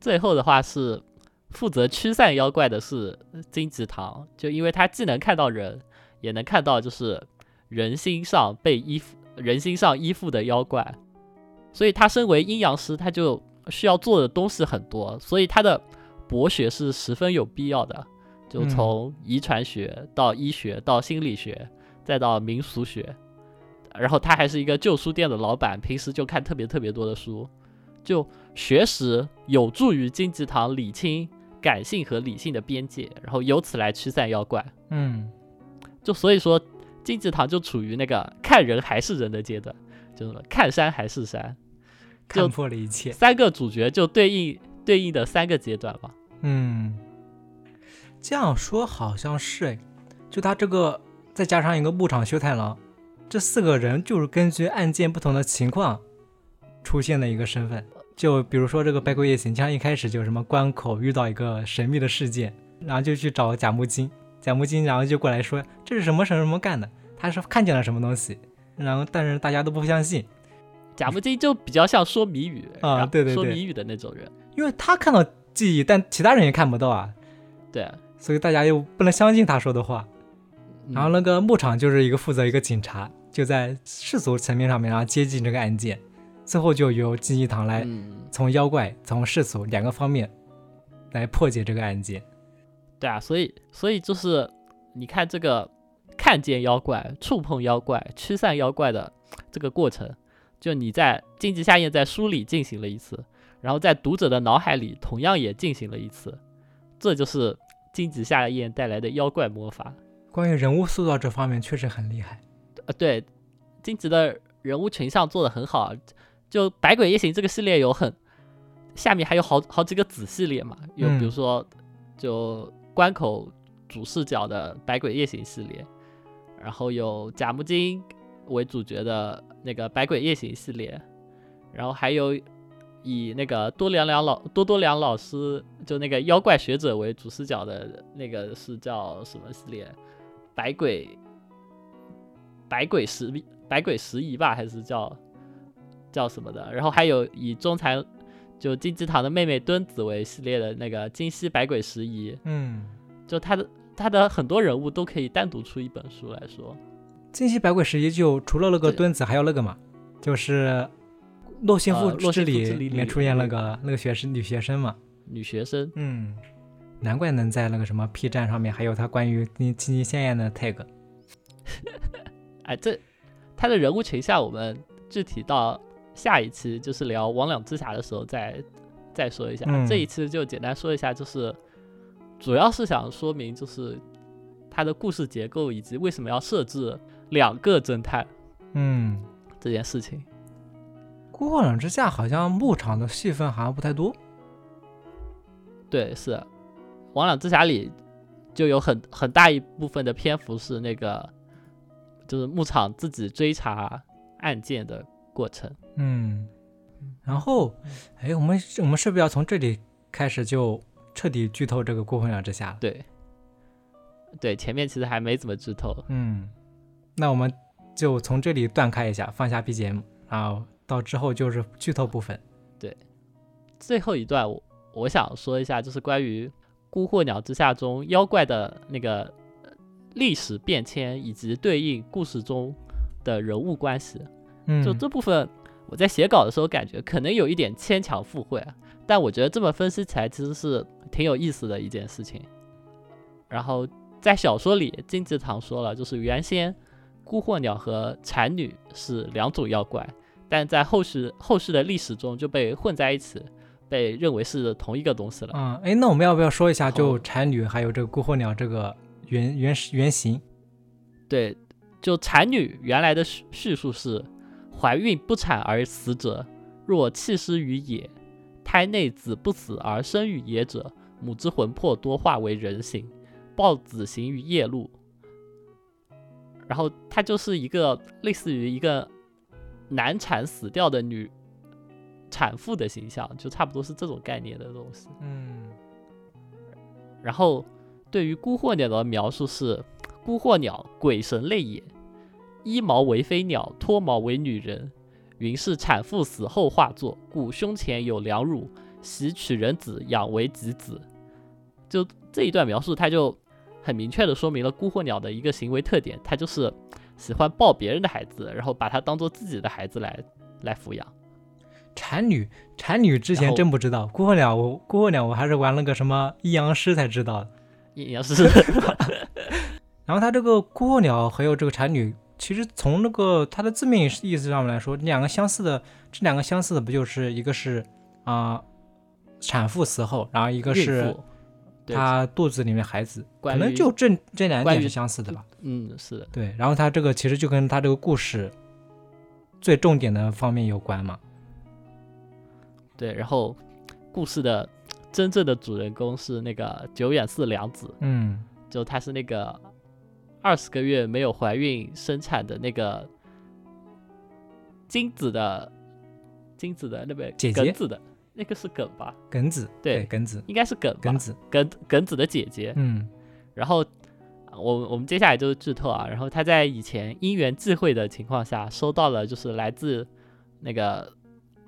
最后的话是负责驱散妖怪的是金吉堂，就因为他既能看到人，也能看到就是人心上被依附、人心上依附的妖怪，所以他身为阴阳师，他就需要做的东西很多，所以他的博学是十分有必要的。就嗯从遗传学到医学到心理学，再到民俗学，然后他还是一个旧书店的老板，平时就看特别特别多的书，就学识有助于金吉堂理清感性和理性的边界，然后由此来驱散妖怪。嗯就所以说，金吉堂就处于那个看人还是人的阶段，就是看山还是山，就看破了一切。三个主角就对应对应的三个阶段吧。嗯，这样说好像是哎，就他这个再加上一个牧场修太郎，这四个人就是根据案件不同的情况出现的一个身份。就比如说这个《白鬼夜行》，像一开始就什么关口遇到一个神秘的事件，然后就去找贾木金，贾木金然后就过来说这是什么什么什么干的，他说看见了什么东西，然后但是大家都不相信，贾木金就比较像说谜语啊对对对说谜语的那种人。因为他看到记忆，但其他人也看不到啊，对，所以大家又不能相信他说的话。嗯然后那个牧场就是一个负责一个警察，就在世俗层面上面，然后接近这个案件，最后就由金一堂来嗯，从妖怪、从世俗两个方面来破解这个案件。对啊，所以所以就是你看这个看见妖怪、触碰妖怪、驱散妖怪的这个过程，就你在荆棘夏宴在书里进行了一次，然后在读者的脑海里同样也进行了一次，这就是荆棘下宴带来的妖怪魔法。关于人物塑造这方面确实很厉害。呃，对，荆棘的人物群像做的很好，就《百鬼夜行》这个系列有很下面还有好好几个子系列嘛，有比如嗯说就关口主视角的《百鬼夜行》系列，然后有贾木金为主角的那个《百鬼夜行》系列，然后还有以那个多良良老多多良老师就那个妖怪学者为主视角的那个是叫什么系列？百鬼百鬼十百鬼十仪吧，还是叫叫什么的？然后还有以中残就金鸡堂的妹妹敦子为系列的那个金溪百鬼十仪，嗯，就他的他的很多人物都可以单独出一本书来说。金西百鬼十一就除了那个对墩子，还有那个嘛，就是《洛幸福呃洛里》里面出现那那个那个学生女学生嘛。女学生，嗯，难怪能在那个什么 P 站上面还有他关于金金鸡鲜艳的 tag。哎，这他的人物群像我们具体到下一期就是聊魍魉之匣的时候再再说一下。嗯这一期就简单说一下，就是主要是想说明就是它的故事结构以及为什么要设置两个侦探嗯，这件事情。《孤魂冷之下》好像牧场的戏份好像不太多。对，是《亡两之匣》里就有很很大一部分的篇幅是那个，就是牧场自己追查案件的过程。嗯，然后，哎，我们我们是不是要从这里开始就彻底剧透这个《孤魂两之下》了？对，对，前面其实还没怎么剧透。嗯，那我们就从这里断开一下，放下 BGM，然后到之后就是剧透部分。对最后一段我我想说一下，就是关于《孤惑鸟之下》中妖怪的那个呃历史变迁以及对应故事中的人物关系。嗯，就这部分，我在写稿的时候感觉可能有一点牵强附会啊，但我觉得这么分析起来其实是挺有意思的一件事情。然后在小说里，金吉堂说了，就是原先孤惑鸟和蝉女是两种妖怪，但在后世后世的历史中就被混在一起，被认为是同一个东西了。嗯，哎，那我们要不要说一下，就产女还有这个孤惑鸟这个原原始原型？对，就产女原来的叙叙述是：怀孕不产而死者，若弃尸于野，胎内子不死而生于野者，母之魂魄多化为人形，抱子行于夜路。然后它就是一个类似于一个难产死掉的女产妇的形象，就差不多是这种概念的东西。嗯然后对于孤惑鸟的描述是：孤惑鸟，鬼神类也，依毛为飞鸟，脱毛为女人。云是产妇死后化作，故胸前有两乳，喜取人子，养为己子。就这一段描述，它就很明确的说明了孤惑鸟的一个行为特点，它就是喜欢抱别人的孩子，然后把他当做自己的孩子来来抚养。产女，产女之前真不知道，孤惑鸟我孤惑鸟我还是玩了个什么阴阳师才知道的。阴阳师，然后他这个孤惑鸟还有这个产女，其实从那个它的字面意思上面来说，两个相似的，这两个相似的不就是一个是啊、产妇死后，然后一个孕是妇，对，她肚子里面孩子，可能就这这两点是相似的吧。嗯，是的。对，然后他这个其实就跟他这个故事最重点的方面有关嘛。对，然后故事的真正的主人公是那个久远寺良子，嗯就他是那个二十个月没有怀孕生产的那个精子的精子的那边姐姐子的那个是梗吧？梗子，对梗子，应该是梗吧？耿子，耿耿子的姐姐。嗯。然后我我们接下来就是剧透啊，然后他在以前因缘际会的情况下，收到了就是来自那个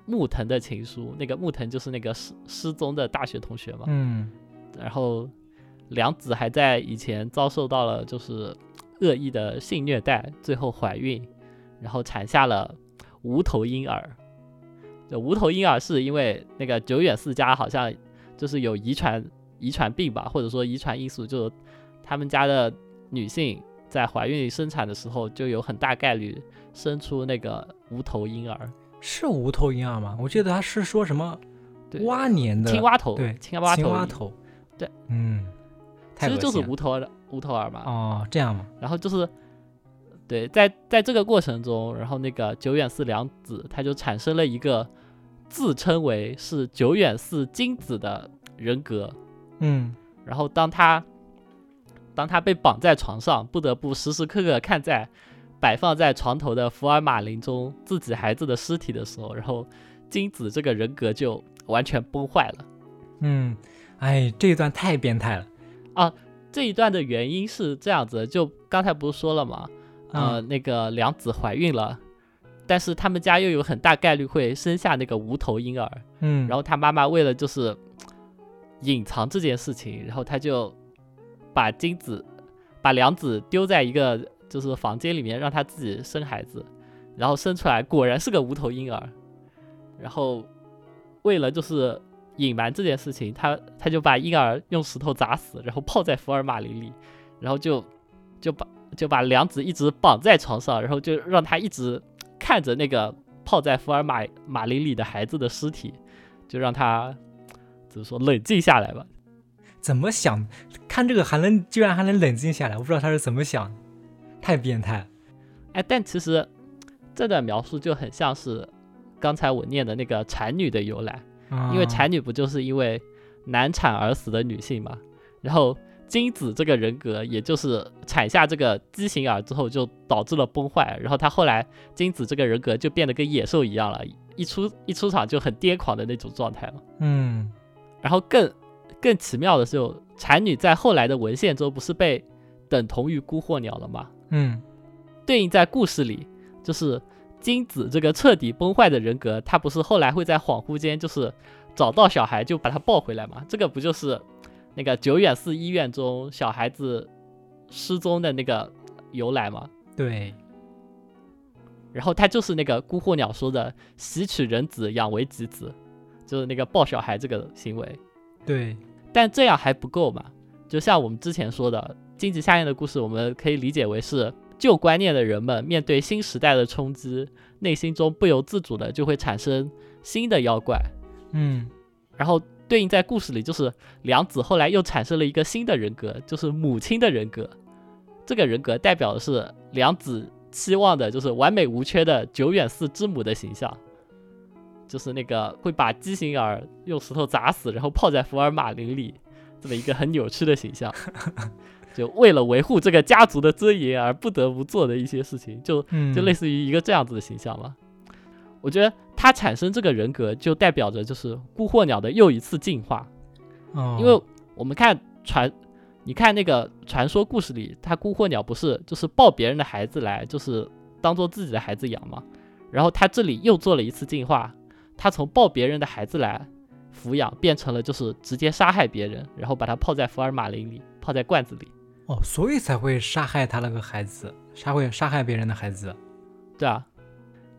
木藤的情书，那个木藤就是那个失失踪的大学同学嘛，嗯。然后良子还在以前遭受到了就是恶意的性虐待，最后怀孕，然后产下了无头婴儿。就无头婴儿是因为那个久远寺家好像就是有遗传遗传病吧，或者说遗传因素，就他们家的女性在怀孕生产的时候就有很大概率生出那个无头婴儿，是无头婴儿吗？我记得他是说什么对，蛙年的青蛙头，对青蛙头，青蛙头，对，嗯，其实就是无头儿的无头儿嘛。哦，这样吗？然后就是，对，在在这个过程中，然后那个久远寺良子他就产生了一个自称为是久远寺金子的人格。嗯然后当他当他被绑在床上，不得不时时刻刻看在摆放在床头的福尔马林中自己孩子的尸体的时候，然后金子这个人格就完全崩坏了。嗯，哎，这一段太变态了啊。这一段的原因是这样子，就刚才不是说了吗？呃，嗯那个良子怀孕了，但是他们家又有很大概率会生下那个无头婴儿，嗯，然后他妈妈为了就是隐藏这件事情，然后他就把金子把良子丢在一个就是房间里面，让他自己生孩子，然后生出来果然是个无头婴儿，然后为了就是隐瞒这件事情，他他就把婴儿用石头砸死，然后泡在福尔马林里，然后就就把就把梁子一直绑在床上，然后就让他一直看着那个泡在福尔马马林里的孩子的尸体，就让他怎么说冷静下来吧。怎么想？看这个还能居然还能冷静下来，我不知道他是怎么想的，太变态了。哎，但其实这段描述就很像是刚才我念的那个产女的由来，因为产女不就是因为难产而死的女性嘛，然后金子这个人格，也就是产下这个畸形儿之后，就导致了崩坏，然后他后来金子这个人格就变得跟野兽一样了，一出一出场就很癫狂的那种状态了。嗯然后更更奇妙的是，产女在后来的文献中不是被等同于孤惑鸟了吗？嗯对应在故事里，就是金子这个彻底崩坏的人格，他不是后来会在恍惚间就是找到小孩就把他抱回来嘛？这个不就是那个久远寺医院中小孩子失踪的那个由来嘛？对，然后他就是那个孤惑鸟说的吸取人子养为己子，就是那个抱小孩这个行为。对，但这样还不够嘛？就像我们之前说的，荆棘夏彦的故事，我们可以理解为是旧观念的人们面对新时代的冲击，内心中不由自主的就会产生新的妖怪。嗯然后对应在故事里，就是良子后来又产生了一个新的人格，就是母亲的人格。这个人格代表的是良子期望的，就是完美无缺的久远寺之母的形象，就是那个会把畸形儿用石头砸死，然后泡在福尔马林里，这么一个很扭曲的形象。就为了维护这个家族的尊严而不得不做的一些事情，就嗯，就类似于一个这样子的形象嘛。我觉得他产生这个人格，就代表着就是孤惑鸟的又一次进化。哦，因为我们看传，你看那个传说故事里，他孤惑鸟不是就是抱别人的孩子来，就是当做自己的孩子养嘛。然后他这里又做了一次进化，他从抱别人的孩子来抚养，变成了就是直接杀害别人，然后把他泡在福尔马林里，泡在罐子里。哦，所以才会杀害他那个孩子，杀会杀害别人的孩子。对啊，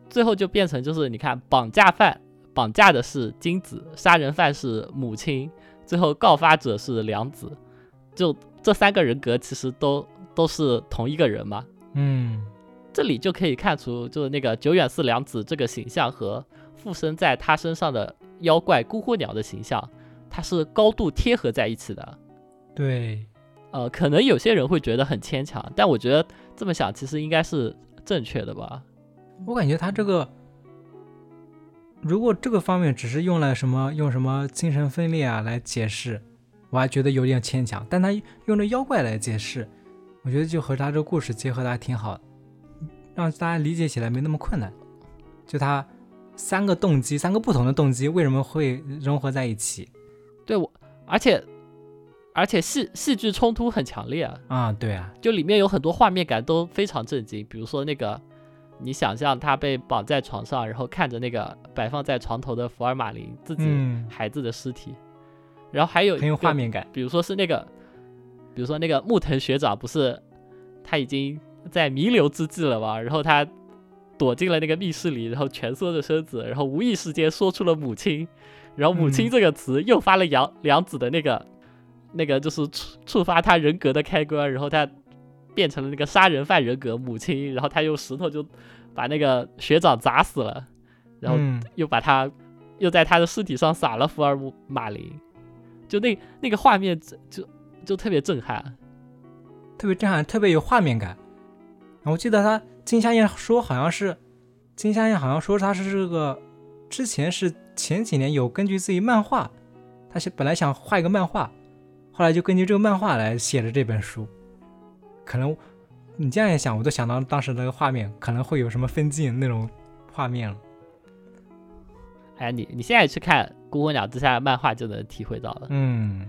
最后就变成就是你看绑架犯，绑架的是金子，杀人犯是母亲，最后告发者是良子，就这三个人格其实都都是同一个人嘛。嗯这里就可以看出，就是那个久远寺良子这个形象和附身在他身上的妖怪孤火鸟的形象，它是高度贴合在一起的。对，呃，可能有些人会觉得很牵强，但我觉得这么想其实应该是正确的吧。我感觉他这个，如果这个方面只是用了什么用什么精神分裂啊来解释，我还觉得有点牵强。但他用了妖怪来解释，我觉得就和他这个故事结合的还挺好的，让大家理解起来没那么困难。就他三个动机，三个不同的动机为什么会融合在一起对我，而且而且戏戏剧冲突很强烈啊，啊？对啊，就里面有很多画面感都非常震惊，比如说那个。你想象他被绑在床上，然后看着那个摆放在床头的福尔马林自己嗯，孩子的尸体，然后还有一很有个画面感。比如说是那个，比如说那个木藤学长，不是他已经在弥留之际了嘛？然后他躲进了那个密室里，然后蜷缩着身子，然后无意识间说出了母亲，然后母亲嗯这个词诱发了杨良子的那个那个就是触触发他人格的开关，然后他变成了那个杀人犯人格母亲，然后他用石头就把那个学长砸死了，然后嗯，又把他又在他的尸体上撒了福尔马林，就那那个画面就就就特别震撼。特别震撼，特别有画面感。我记得他金夏燕说，好像是金夏燕好像说他是这个之前是前几年有根据自己漫画，他是本来想画一个漫画，后来就根据这个漫画来写的这本书。可能你这样一想，我都想到当时那个画面可能会有什么分镜那种画面了。哎，你你现在去看《孤魂鸟之下》的漫画就能体会到了。嗯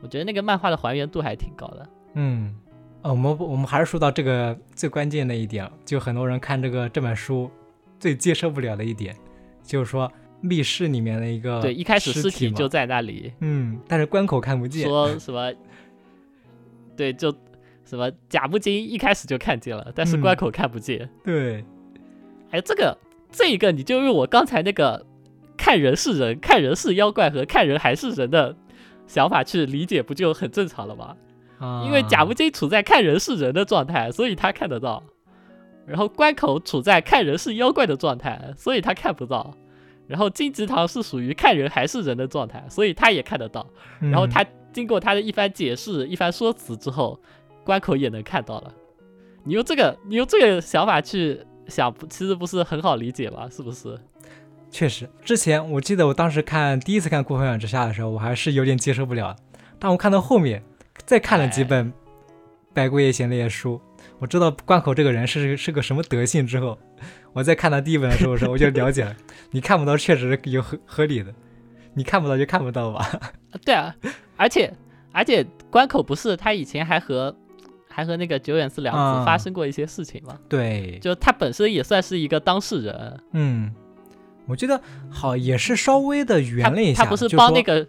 我觉得那个漫画的还原度还挺高的。嗯，呃，我们我们还是说到这个最关键的一点，就很多人看这个这本书最接受不了的一点，就是说密室里面的一个对，一开始尸体就在那里，嗯，但是关口看不见。说什么？对，就什么贾木金一开始就看见了，但是嗯关口看不见。对，哎，这个这一个你就用我刚才那个看人是人、看人是妖怪和看人还是人的想法去理解，不就很正常了吗？啊，因为贾木金处在看人是人的状态，所以他看得到；然后关口处在看人是妖怪的状态，所以他看不到；然后金吉堂是属于看人还是人的状态，所以他也看得到。嗯，然后他经过他的一番解释、一番说辞之后，关口也能看到了。你用这个，你用这个想法去想，不其实不是很好理解吗？是不是？确实，之前我记得我当时看第一次看《孤魂远之下》的时候，我还是有点接受不了。但我看到后面，再看了几本《百鬼夜行》那些书，我知道关口这个人是是个什么德性之后，我再看他第一本的时候，时候我就了解了。你看不到，确实有合合理的；你看不到就看不到吧。对啊，而且而且关口不是他以前还和还和那个久远寺良子发生过一些事情吗？对，就他本身也算是一个当事人。嗯，我觉得好也是稍微的圆了一下，他不是帮那个。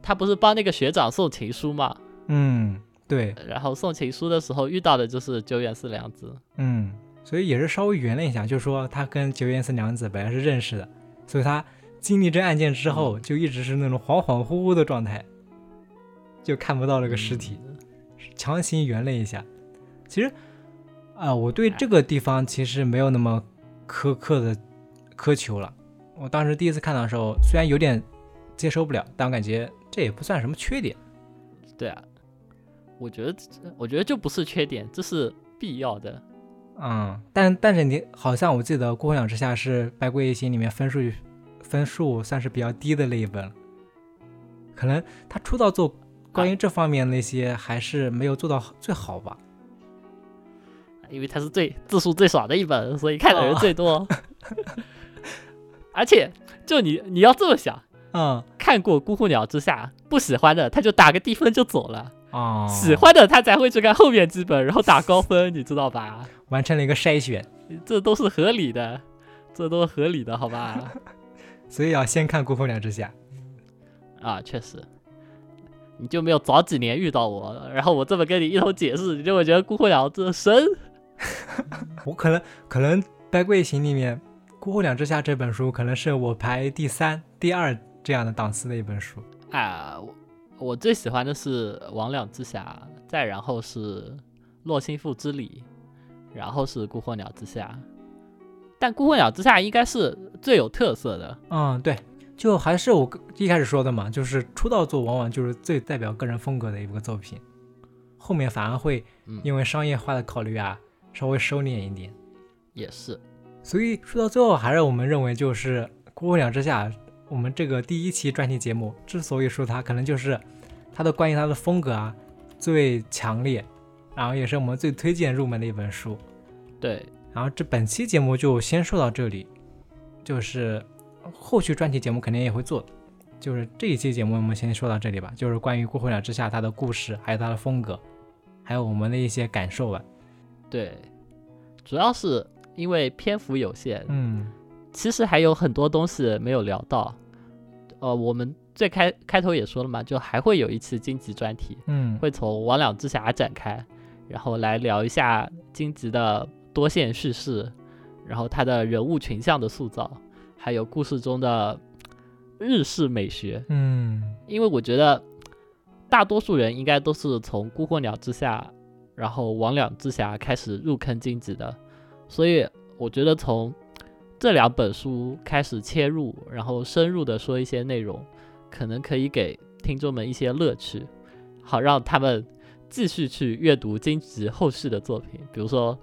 他不是帮那个学长送情书吗？嗯，对。然后送情书的时候遇到的就是久远寺良子。嗯，所以也是稍微圆了一下，就是说他跟久远寺良子本来是认识的，所以他经历这案件之后就一直是那种恍恍惚惚的状态，就看不到那个尸体，强行圆了一下。其实啊，我对这个地方其实没有那么苛刻的苛求了。我当时第一次看到的时候，虽然有点接受不了，但我感觉。这也不算什么缺点，对啊，我觉得，我觉得这不是缺点，这是必要的。嗯，但但是你好像我记得《孤魂鸟之下》是《白鬼夜行》里面分数分数算是比较低的那一本，可能他出道做关于这方面那些还是没有做到最好吧，因为它是最字数最少的一本，所以看的人最多。而且，就你你要这么想。嗯，看过《孤鸿鸟之下》，不喜欢的他就打个低分就走了。哦，喜欢的他才会去看后面几本，然后打高分，你知道吧？完成了一个筛选，这都是合理的，这都是合理的，好吧？所以要先看《孤鸿鸟之下》啊，确实，你就没有早几年遇到我，然后我这么跟你一通解释，你就会觉得《孤魂鸟》这神。我可能可能《百鬼行》里面《孤魂鸟之下》这本书可能是我排第三、第二。这样的档次的一本书啊，我我最喜欢的是《魍魉之匣》，再然后是《洛心赋之礼》，然后是《孤魂鸟之下》。但《孤魂鸟之下》应该是最有特色的。嗯，对，就还是我一开始说的嘛，就是出道作往往就是最代表个人风格的一个作品，后面反而会因为商业化的考虑啊，稍微收敛一点。也是，所以说到最后，还是我们认为就是《孤魂鸟之下》。我们这个第一期专题节目之所以说它，可能就是它的关于它的风格啊最强烈，然后也是我们最推荐入门的一本书。对，然后这本期节目就先说到这里，就是后续专题节目肯定也会做，就是这一期节目我们先说到这里吧，就是关于《孤魂鸟之下》它的故事，还有它的风格，还有我们的一些感受吧。对，主要是因为篇幅有限，嗯，其实还有很多东西没有聊到。呃，我们最开开头也说了嘛，就还会有一期荆棘专题，嗯，会从魍魉之匣展开，然后来聊一下荆棘的多线叙事，然后它的人物群像的塑造，还有故事中的日式美学，嗯，因为我觉得大多数人应该都是从孤魂鸟之下，然后魍魉之匣开始入坑荆棘的，所以我觉得从这两本书开始切入，然后深入的说一些内容，可能可以给听众们一些乐趣，好让他们继续去阅读荆棘后续的作品，比如说，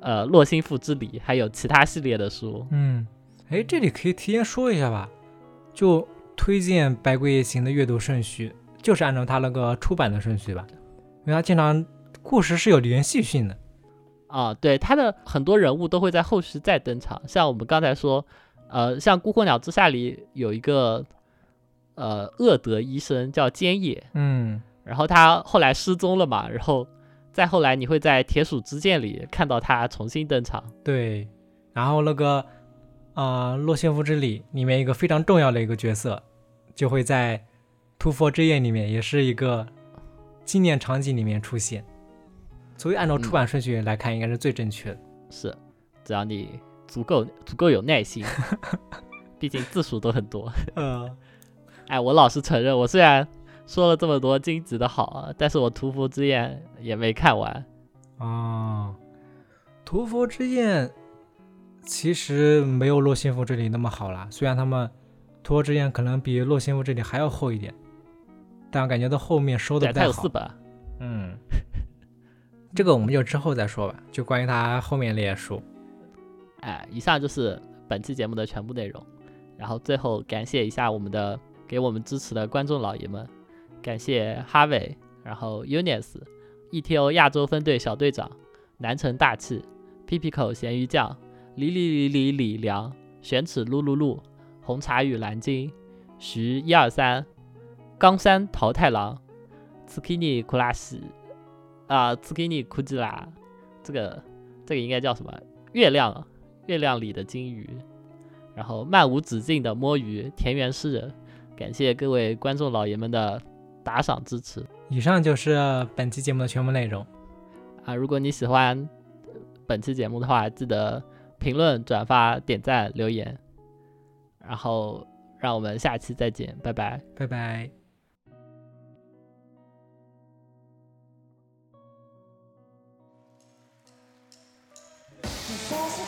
呃，洛心赋之礼，还有其他系列的书。嗯，哎，这里可以提前说一下吧，就推荐《百鬼夜行》的阅读顺序，就是按照它那个出版的顺序吧，因为它经常故事是有连续性的。啊，对，他的很多人物都会在后续再登场，像我们刚才说，呃，像《孤魂鸟之下》里有一个呃恶德医生叫坚野，嗯，然后他后来失踪了嘛，然后再后来你会在《铁鼠之剑》里看到他重新登场，对，然后那个啊《洛仙夫之礼》里面一个非常重要的一个角色，就会在《屠佛之夜》里面也是一个纪念场景里面出现。所以按照出版顺序来看，应该是最正确的。是，只要你足够足够有耐心，毕竟字数都很多。嗯，哎，我老实承认，我虽然说了这么多金子的好，但是我屠佛之宴也没看完。啊，屠佛之宴其实没有洛心夫这里那么好啦。虽然他们托之宴可能比洛心夫这里还要厚一点，但我感觉到后面收的不太好。有四本。嗯。这个我们就之后再说吧，就关于他后面那些书。哎，以上就是本期节目的全部内容。然后最后感谢一下我们的给我们支持的观众老爷们，感谢哈维，然后 Unis、ETO 亚洲分队小队长、南城大气、屁屁口咸鱼酱、李李李李李良、玄齿噜噜噜、红茶与蓝鲸、徐一二三、冈山桃太郎、茨基尼库拉西啊，茨基尼库吉拉，这个这个应该叫什么？月亮，月亮里的金鱼。然后漫无止境的摸鱼，田园诗人，感谢各位观众老爷们的打赏支持。以上就是本期节目的全部内容啊！如果你喜欢本期节目的话，记得评论、转发、点赞、留言。然后让我们下期再见，拜拜，拜拜。私